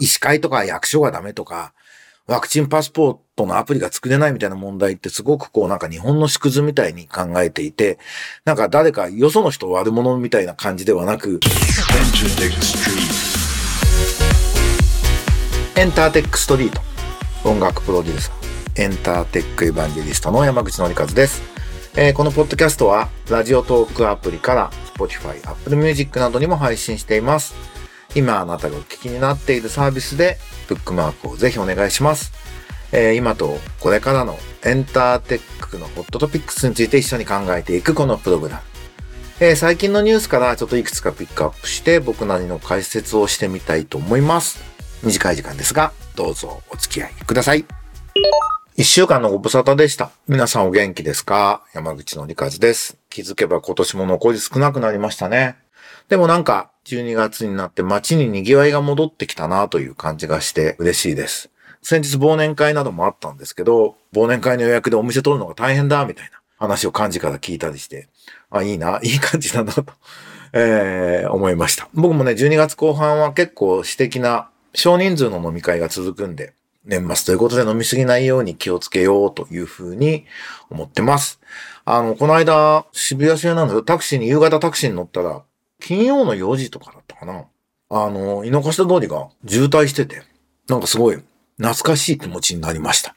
医師会とか役所がダメとか、ワクチンパスポートのアプリが作れないみたいな問題ってすごくこうなんか日本の縮図みたいに考えていて、なんか誰かよその人悪者みたいな感じではなく、エンターテックストリート音楽プロデューサーエンターテックエヴァンジェリストの山口のりかずです、えー、このポッドキャストはラジオトークアプリから Spotify、Apple Music などにも配信しています。今あなたがお聞きになっているサービスでブックマークをぜひお願いします、えー、今とこれからのエンターテックのホットトピックスについて一緒に考えていくこのプログラムえー、最近のニュースからちょっといくつかピックアップして僕なりの解説をしてみたいと思います。短い時間ですが、どうぞお付き合いください。一週間のご無沙汰でした。皆さんお元気ですか？山口のりかずです。気づけば今年も残り少なくなりましたね。でもなんか、12月になって街に賑わいが戻ってきたなという感じがして嬉しいです。先日忘年会などもあったんですけど、忘年会の予約でお店取るのが大変だ、みたいな話を幹事から聞いたりして、あ、いいな、いい感じだなと、えー、思いました。僕もね、12月後半は結構私的な少人数の飲み会が続くんで、年末ということで飲みすぎないように気をつけようというふうに思ってます。あの、この間、渋谷市なんだけど、タクシーに、夕方タクシーに乗ったら、金曜の4時とかだったかな。あの、井の頭通りが渋滞してて、なんかすごい懐かしい気持ちになりました。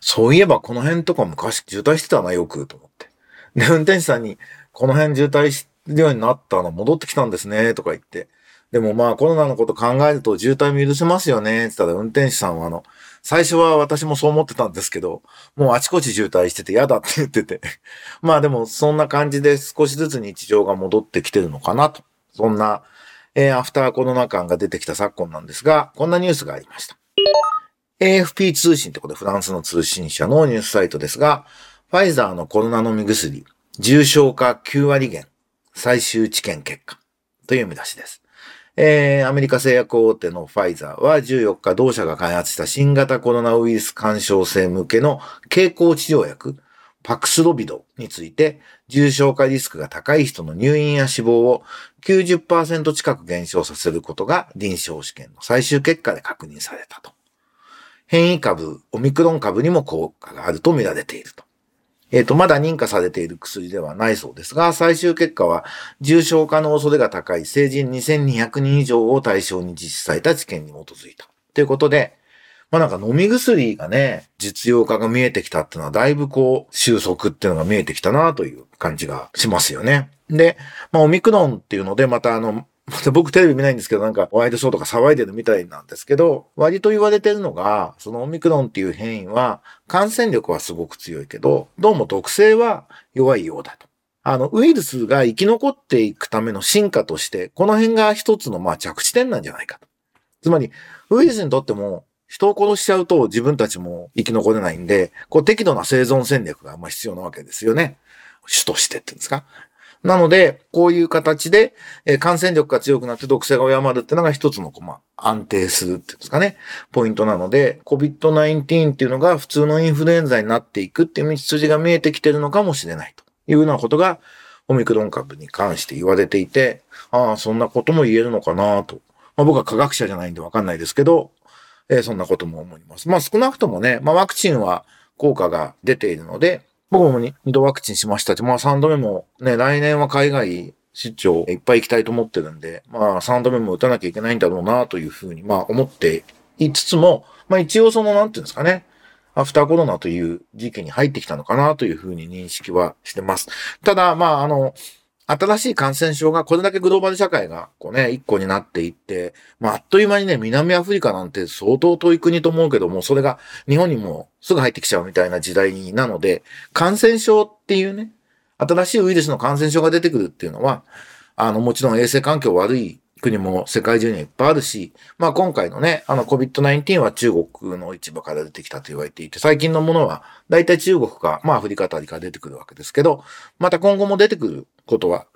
そういえばこの辺とか昔渋滞してたな、よく、と思って。で、運転手さんに、この辺渋滞してるようになったの戻ってきたんですね、とか言って、でもまあコロナのこと考えると渋滞も許せますよね、って言ったら運転手さんはあの、最初は私もそう思ってたんですけど、もうあちこち渋滞してて嫌だって言ってて。まあでもそんな感じで少しずつ日常が戻ってきてるのかなと。そんな、えー、アフターコロナ感が出てきた昨今なんですが、こんなニュースがありました。AFP 通信ってことでフランスの通信社のニュースサイトですが、ファイザーのコロナ飲み薬、重症化9割減、最終治験結果という見出しです。えー、アメリカ製薬大手のファイザーは14日同社が開発した新型コロナウイルス干渉性向けの経口治療薬、パクスロビドについて、重症化リスクが高い人の入院や死亡を90%近く減少させることが臨床試験の最終結果で確認されたと。変異株、オミクロン株にも効果があると見られていると。えっ、ー、と、まだ認可されている薬ではないそうですが、最終結果は重症化の恐れが高い成人2200人以上を対象に実施された治験に基づいた。ということで、まあなんか飲み薬がね、実用化が見えてきたっていうのはだいぶこう収束っていうのが見えてきたなという感じがしますよね。で、まあオミクロンっていうのでまたあの、ま た僕テレビ見ないんですけど、なんかワイドショーとか騒いでるみたいなんですけど、割と言われてるのが、そのオミクロンっていう変異は、感染力はすごく強いけど、どうも毒性は弱いようだと。あの、ウイルスが生き残っていくための進化として、この辺が一つのまあ着地点なんじゃないかと。つまり、ウイルスにとっても、人を殺しちゃうと自分たちも生き残れないんで、こう適度な生存戦略がまあ必要なわけですよね。主としてっていうんですか。なので、こういう形で、え感染力が強くなって毒性が弱まるっていうのが一つの、まあ、安定するっていうんですかね、ポイントなので、COVID-19 っていうのが普通のインフルエンザになっていくっていう道筋が見えてきてるのかもしれないというようなことが、オミクロン株に関して言われていて、ああ、そんなことも言えるのかなと。まあ、僕は科学者じゃないんでわかんないですけど、えー、そんなことも思います。まあ少なくともね、まあワクチンは効果が出ているので、僕も2度ワクチンしましたし、まあ3度目もね、来年は海外出張いっぱい行きたいと思ってるんで、まあ3度目も打たなきゃいけないんだろうなというふうに、まあ思っていつつも、まあ一応その、なんていうんですかね、アフターコロナという時期に入ってきたのかなというふうに認識はしてます。ただ、まああの、新しい感染症がこれだけグローバル社会がこうね、一個になっていって、まあ、あっという間にね、南アフリカなんて相当遠い国と思うけども、それが日本にもすぐ入ってきちゃうみたいな時代なので、感染症っていうね、新しいウイルスの感染症が出てくるっていうのは、あの、もちろん衛生環境悪い国も世界中にはいっぱいあるし、まあ今回のね、あの COVID-19 は中国の市場から出てきたと言われていて、最近のものは大体中国か、まあアフリカあたりから出てくるわけですけど、また今後も出てくることは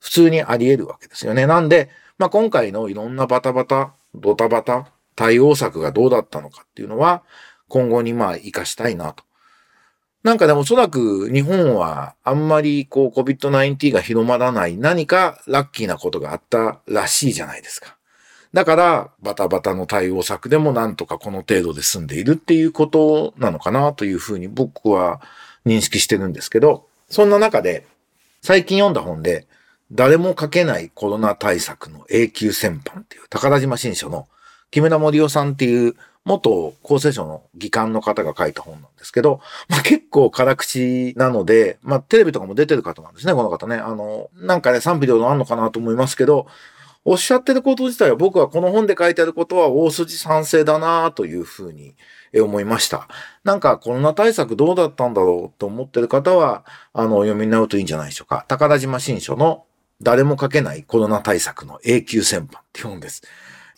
普通にあり得るわけですよね。なんで、まあ、今回のいろんなバタバタ、ドタバタ、対応策がどうだったのかっていうのは、今後にまあ活かしたいなと。なんかでもおそらく日本はあんまりこう COVID-19 が広まらない何かラッキーなことがあったらしいじゃないですか。だから、バタバタの対応策でもなんとかこの程度で済んでいるっていうことなのかなというふうに僕は認識してるんですけど、そんな中で、最近読んだ本で、誰も書けないコロナ対策の永久戦犯っていう宝島新書の木村森夫さんっていう元厚生省の議官の方が書いた本なんですけど、まあ、結構辛口なので、まあ、テレビとかも出てる方なんですね、この方ね。あの、なんかね、賛否両論あるのかなと思いますけど、おっしゃってること自体は僕はこの本で書いてあることは大筋賛成だなというふうに思いました。なんかコロナ対策どうだったんだろうと思ってる方は、あの、読みになるといいんじゃないでしょうか。宝島新書の誰も書けないコロナ対策の永久戦犯って本です。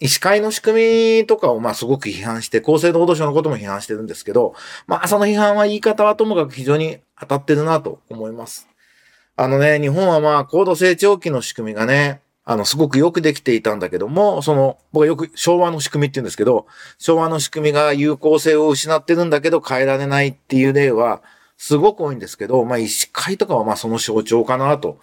医師会の仕組みとかをまあすごく批判して、厚生労働省のことも批判してるんですけど、まあその批判は言い方はともかく非常に当たってるなと思います。あのね、日本はまあ高度成長期の仕組みがね、あの、すごくよくできていたんだけども、その、僕はよく昭和の仕組みって言うんですけど、昭和の仕組みが有効性を失ってるんだけど変えられないっていう例は、すごく多いんですけど、まあ医師会とかはまあその象徴かなと、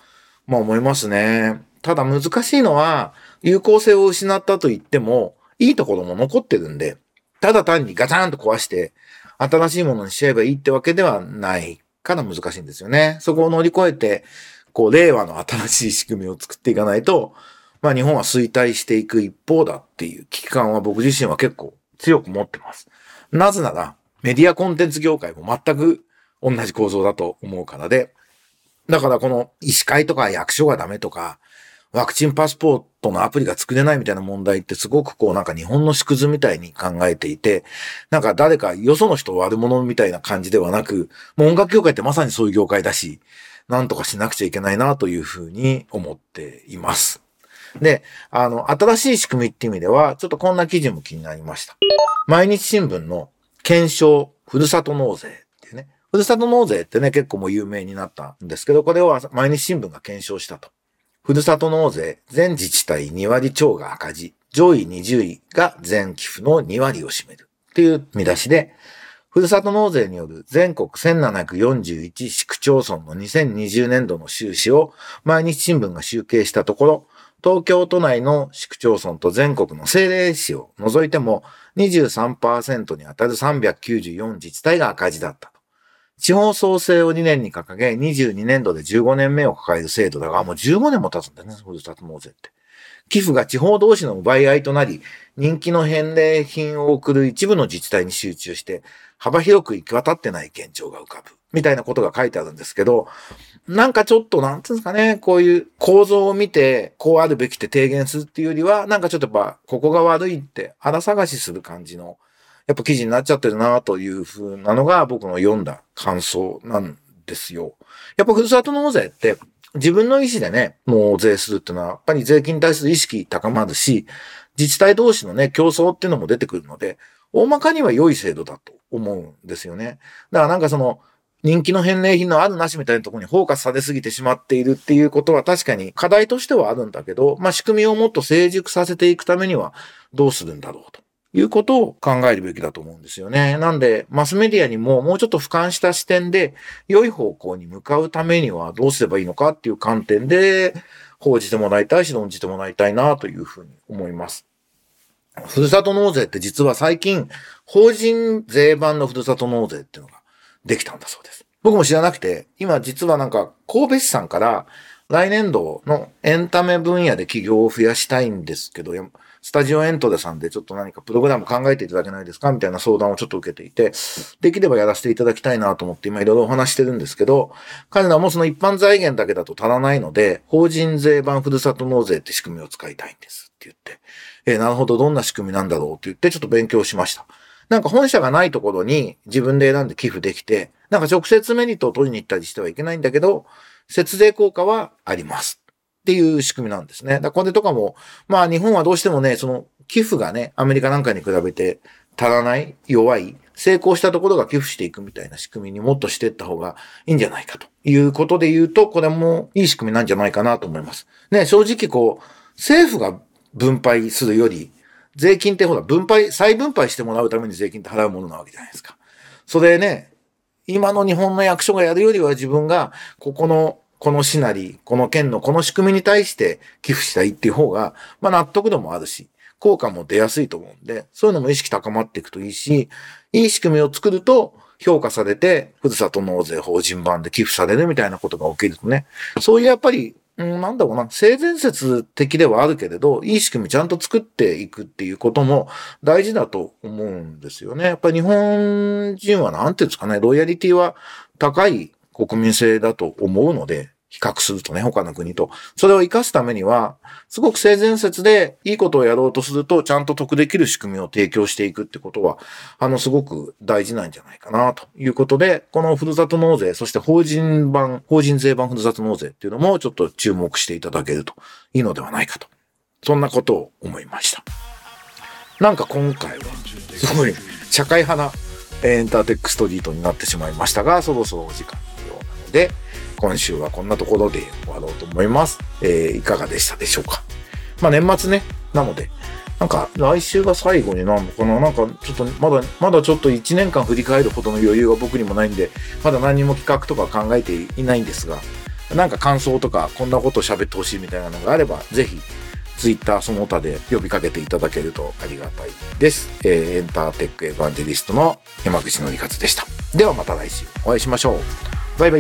まあ思いますね。ただ難しいのは、有効性を失ったと言っても、いいところも残ってるんで、ただ単にガチャンと壊して、新しいものにしちゃえばいいってわけではないから難しいんですよね。そこを乗り越えて、こう、令和の新しい仕組みを作っていかないと、まあ日本は衰退していく一方だっていう危機感は僕自身は結構強く持ってます。なぜなら、メディアコンテンツ業界も全く同じ構造だと思うからで、だからこの医師会とか役所がダメとか、ワクチンパスポートのアプリが作れないみたいな問題ってすごくこうなんか日本の縮図みたいに考えていて、なんか誰かよその人悪者みたいな感じではなく、もう音楽業界ってまさにそういう業界だし、なんとかしなくちゃいけないなというふうに思っています。で、あの、新しい仕組みって意味では、ちょっとこんな記事も気になりました。毎日新聞の検証、ふるさと納税っていうね。ふるさと納税ってね、結構もう有名になったんですけど、これを毎日新聞が検証したと。ふるさと納税、全自治体2割超が赤字、上位20位が全寄付の2割を占めるっていう見出しで、ふるさと納税による全国1741市区町村の2020年度の収支を毎日新聞が集計したところ、東京都内の市区町村と全国の政令市を除いても23%に当たる394自治体が赤字だった。地方創生を2年に掲げ、22年度で15年目を抱える制度だが、もう15年も経つんだね、ふるさと納税って。寄付が地方同士の奪い合いとなり、人気の返礼品を送る一部の自治体に集中して、幅広く行き渡ってない現状が浮かぶ。みたいなことが書いてあるんですけど、なんかちょっと、なんていうんですかね、こういう構造を見て、こうあるべきって提言するっていうよりは、なんかちょっとやっぱ、ここが悪いって、腹探しする感じの、やっぱ記事になっちゃってるなというふうなのが僕の読んだ感想なんですよ。やっぱふるさと納税って、自分の意思でね、納税するっていうのは、やっぱり税金に対する意識高まるし、自治体同士のね、競争っていうのも出てくるので、大まかには良い制度だと思うんですよね。だからなんかその、人気の返礼品のあるなしみたいなところにフォーカスされすぎてしまっているっていうことは確かに課題としてはあるんだけど、まあ仕組みをもっと成熟させていくためにはどうするんだろうと。いうことを考えるべきだと思うんですよね。なんで、マスメディアにももうちょっと俯瞰した視点で、良い方向に向かうためにはどうすればいいのかっていう観点で、報じてもらいたいし、論じてもらいたいなというふうに思います。ふるさと納税って実は最近、法人税版のふるさと納税っていうのができたんだそうです。僕も知らなくて、今実はなんか神戸市さんから来年度のエンタメ分野で企業を増やしたいんですけど、スタジオエントレさんでちょっと何かプログラム考えていただけないですかみたいな相談をちょっと受けていて、できればやらせていただきたいなと思って今いろいろお話してるんですけど、彼らもその一般財源だけだと足らないので、法人税版ふるさと納税って仕組みを使いたいんですって言って、えーなるほど、どんな仕組みなんだろうって言ってちょっと勉強しました。なんか本社がないところに自分で選んで寄付できて、なんか直接メリットを取りに行ったりしてはいけないんだけど、節税効果はあります。っていう仕組みなんですね。だこれとかも、まあ日本はどうしてもね、その寄付がね、アメリカなんかに比べて足らない、弱い、成功したところが寄付していくみたいな仕組みにもっとしていった方がいいんじゃないかということで言うと、これもいい仕組みなんじゃないかなと思います。ね、正直こう、政府が分配するより、税金ってほら、分配、再分配してもらうために税金って払うものなわけじゃないですか。それね、今の日本の役所がやるよりは自分が、ここの、この市なり、この県のこの仕組みに対して寄付したいっていう方が、まあ納得度もあるし、効果も出やすいと思うんで、そういうのも意識高まっていくといいし、いい仕組みを作ると、評価されて、ふるさと納税法人版で寄付されるみたいなことが起きるとね、そういうやっぱりうん、なんだろうな、性善説的ではあるけれど、いい仕組みちゃんと作っていくっていうことも大事だと思うんですよね。やっぱり日本人はなんていうんですかね、ロイヤリティは高い国民性だと思うので、比較するとね、他の国と。それを活かすためには、すごく性善説でいいことをやろうとすると、ちゃんと得できる仕組みを提供していくってことは、あの、すごく大事なんじゃないかな、ということで、このふるさと納税、そして法人版、法人税版ふるさと納税っていうのも、ちょっと注目していただけるといいのではないかと。そんなことを思いました。なんか今回は、すごい社会派なエンターテックストリートになってしまいましたが、そろそろお時間で、今週はこんなところで終わろうと思います。えー、いかがでしたでしょうか？まあ年末ね、なので、なんか来週が最後になるのかな？なんかちょっとまだ、まだちょっと1年間振り返るほどの余裕は僕にもないんで、まだ何も企画とか考えていないんですが、なんか感想とかこんなこと喋ってほしいみたいなのがあれば、ぜひ、ツイッターその他で呼びかけていただけるとありがたいです。えー、エンターテックエヴァンジェリストの山口のりかつでした。ではまた来週お会いしましょう。拜拜。